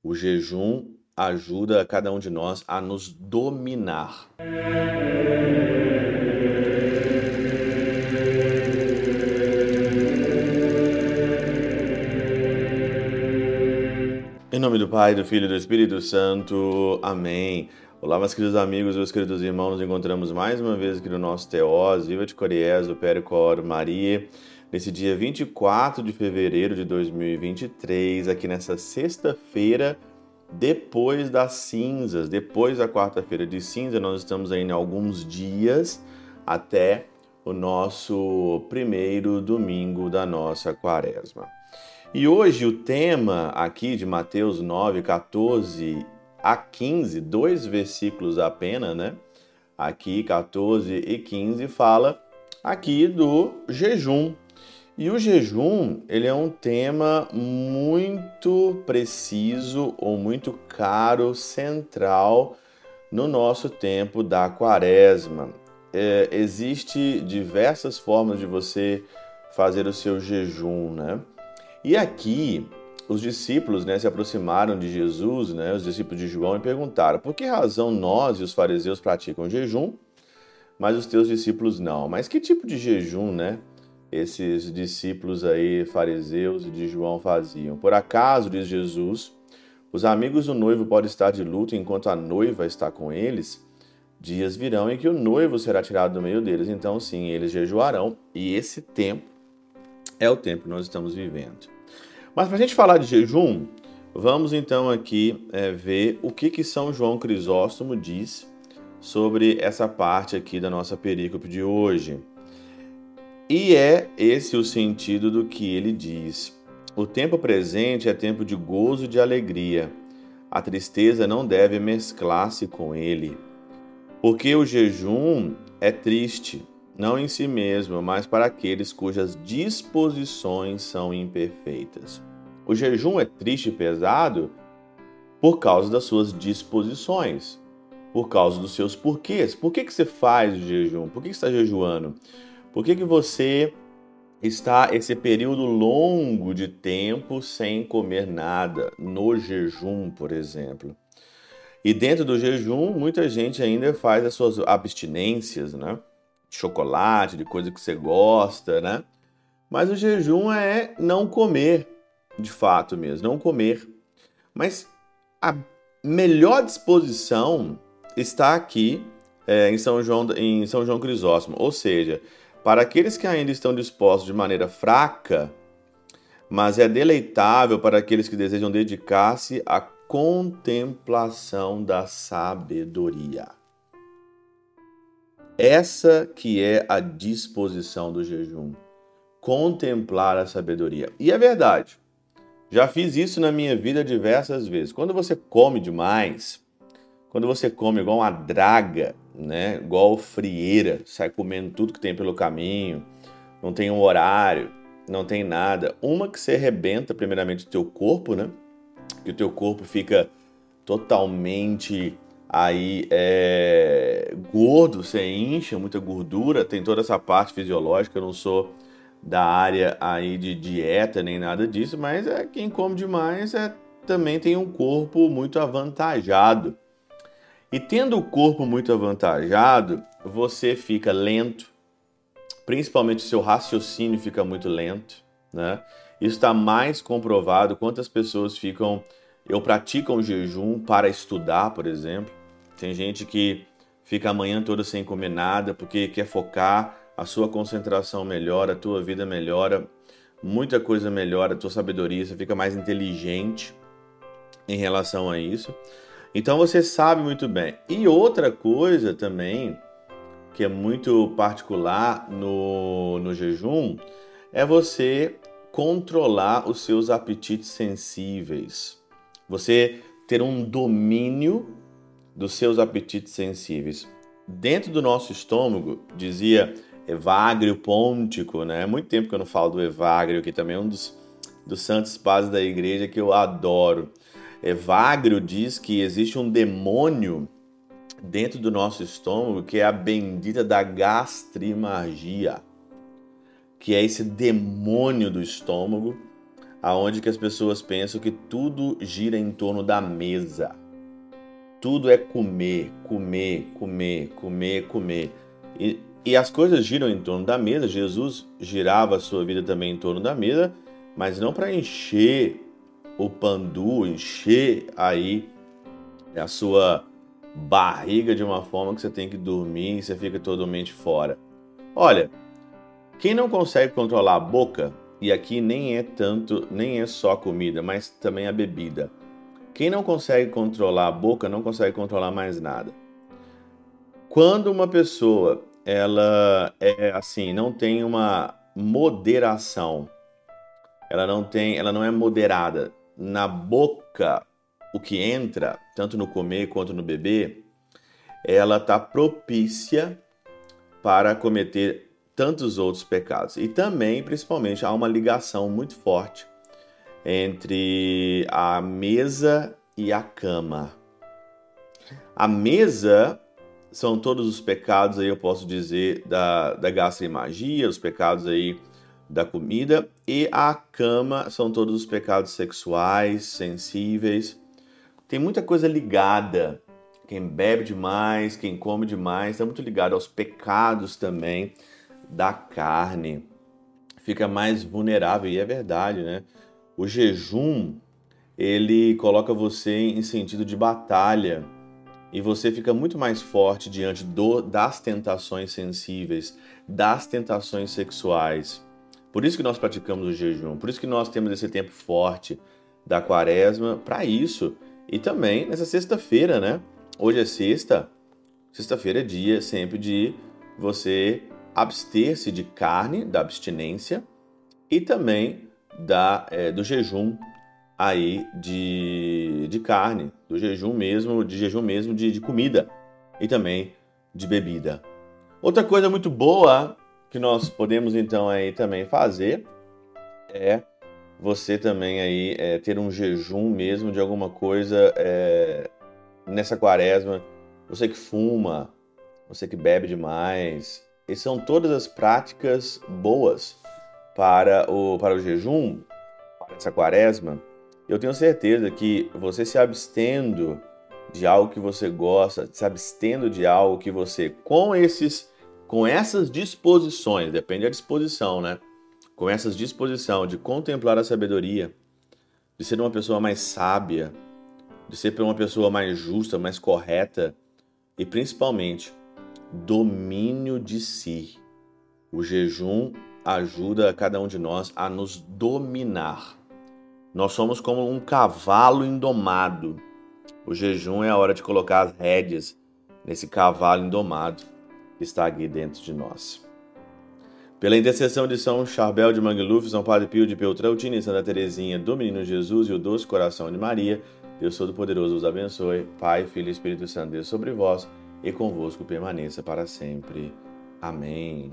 O jejum ajuda cada um de nós a nos dominar. Em nome do Pai, do Filho e do Espírito Santo. Amém. Olá, meus queridos amigos, meus queridos irmãos, nos encontramos mais uma vez aqui no nosso Teós, Viva de Coriés, do Pericor Maria, nesse dia 24 de fevereiro de 2023, aqui nessa sexta-feira, depois das cinzas, depois da quarta-feira de cinza, nós estamos ainda alguns dias até o nosso primeiro domingo da nossa quaresma. E hoje o tema aqui de Mateus 9, 14 a 15, dois versículos apenas, né? Aqui 14 e 15 fala aqui do jejum. E o jejum, ele é um tema muito preciso ou muito caro, central no nosso tempo da quaresma. É, existe diversas formas de você fazer o seu jejum, né? E aqui os discípulos né, se aproximaram de Jesus, né, os discípulos de João, e perguntaram: por que razão nós e os fariseus praticam jejum, mas os teus discípulos não? Mas que tipo de jejum, né? Esses discípulos aí, fariseus de João, faziam. Por acaso, diz Jesus, os amigos do noivo podem estar de luto enquanto a noiva está com eles? Dias virão em que o noivo será tirado do meio deles, então sim, eles jejuarão, e esse tempo é o tempo que nós estamos vivendo. Mas para a gente falar de jejum, vamos então aqui é, ver o que, que São João Crisóstomo diz sobre essa parte aqui da nossa perícope de hoje. E é esse o sentido do que ele diz. O tempo presente é tempo de gozo e de alegria. A tristeza não deve mesclar-se com ele. Porque o jejum é triste, não em si mesmo, mas para aqueles cujas disposições são imperfeitas. O jejum é triste e pesado por causa das suas disposições, por causa dos seus porquês. Por que, que você faz o jejum? Por que, que você está jejuando? Por que, que você está esse período longo de tempo sem comer nada, no jejum, por exemplo? E dentro do jejum, muita gente ainda faz as suas abstinências, né? De chocolate, de coisa que você gosta, né? Mas o jejum é não comer, de fato mesmo, não comer. Mas a melhor disposição está aqui é, em, São João, em São João Crisóstomo, ou seja, para aqueles que ainda estão dispostos de maneira fraca, mas é deleitável para aqueles que desejam dedicar-se à contemplação da sabedoria. Essa que é a disposição do jejum, contemplar a sabedoria. E é verdade. Já fiz isso na minha vida diversas vezes. Quando você come demais, quando você come igual uma draga, né? Igual frieira, sai comendo tudo que tem pelo caminho, não tem um horário, não tem nada. Uma que você arrebenta primeiramente o teu corpo, né? Que o teu corpo fica totalmente aí é, gordo, você incha, muita gordura, tem toda essa parte fisiológica, eu não sou da área aí de dieta nem nada disso, mas é quem come demais é também tem um corpo muito avantajado. E tendo o corpo muito avantajado, você fica lento, principalmente o seu raciocínio fica muito lento, né? Isso está mais comprovado quantas pessoas ficam eu praticam jejum para estudar, por exemplo. Tem gente que fica a manhã toda sem comer nada porque quer focar, a sua concentração melhora, a tua vida melhora, muita coisa melhora, a tua sabedoria, você fica mais inteligente em relação a isso. Então você sabe muito bem. E outra coisa também, que é muito particular no, no jejum, é você controlar os seus apetites sensíveis. Você ter um domínio dos seus apetites sensíveis. Dentro do nosso estômago, dizia Evagrio Pontico, né? É muito tempo que eu não falo do Evagrio, que também é um dos, dos santos padres da igreja que eu adoro. Evagrio diz que existe um demônio dentro do nosso estômago que é a bendita da gastrimagia, que é esse demônio do estômago, aonde que as pessoas pensam que tudo gira em torno da mesa. Tudo é comer, comer, comer, comer, comer. E, e as coisas giram em torno da mesa. Jesus girava a sua vida também em torno da mesa, mas não para encher o pandu, encher aí a sua barriga de uma forma que você tem que dormir e você fica totalmente fora. Olha, quem não consegue controlar a boca, e aqui nem é tanto, nem é só a comida, mas também a bebida. Quem não consegue controlar a boca não consegue controlar mais nada. Quando uma pessoa ela é assim, não tem uma moderação, ela não tem, ela não é moderada na boca, o que entra, tanto no comer quanto no beber, ela está propícia para cometer tantos outros pecados. E também, principalmente, há uma ligação muito forte entre a mesa e a cama. A mesa são todos os pecados aí, eu posso dizer, da, da gastroimagia, os pecados aí da comida, e a cama são todos os pecados sexuais, sensíveis. Tem muita coisa ligada. Quem bebe demais, quem come demais, está muito ligado aos pecados também da carne, fica mais vulnerável, e é verdade, né? O jejum, ele coloca você em sentido de batalha e você fica muito mais forte diante do, das tentações sensíveis, das tentações sexuais. Por isso que nós praticamos o jejum, por isso que nós temos esse tempo forte da quaresma para isso. E também nessa sexta-feira, né? Hoje é sexta, sexta-feira é dia sempre de você abster-se de carne, da abstinência, e também da, é, do jejum aí de, de carne, do jejum mesmo, de jejum mesmo de, de comida e também de bebida. Outra coisa muito boa que nós podemos então aí também fazer é você também aí é, ter um jejum mesmo de alguma coisa é, nessa quaresma. Você que fuma, você que bebe demais, e são todas as práticas boas para o, para o jejum, para essa quaresma. Eu tenho certeza que você se abstendo de algo que você gosta, se abstendo de algo que você, com esses, com essas disposições, depende da disposição, né? Com essas disposição de contemplar a sabedoria, de ser uma pessoa mais sábia, de ser uma pessoa mais justa, mais correta e principalmente domínio de si. O jejum ajuda cada um de nós a nos dominar. Nós somos como um cavalo indomado. O jejum é a hora de colocar as rédeas nesse cavalo indomado que está aqui dentro de nós. Pela intercessão de São Charbel de Mangluf, São Padre Pio de Peltrautina e Santa Teresinha do Menino Jesus e o Doce Coração de Maria, Deus Todo-Poderoso os abençoe. Pai, Filho e Espírito Santo, Deus sobre vós e convosco permaneça para sempre. Amém.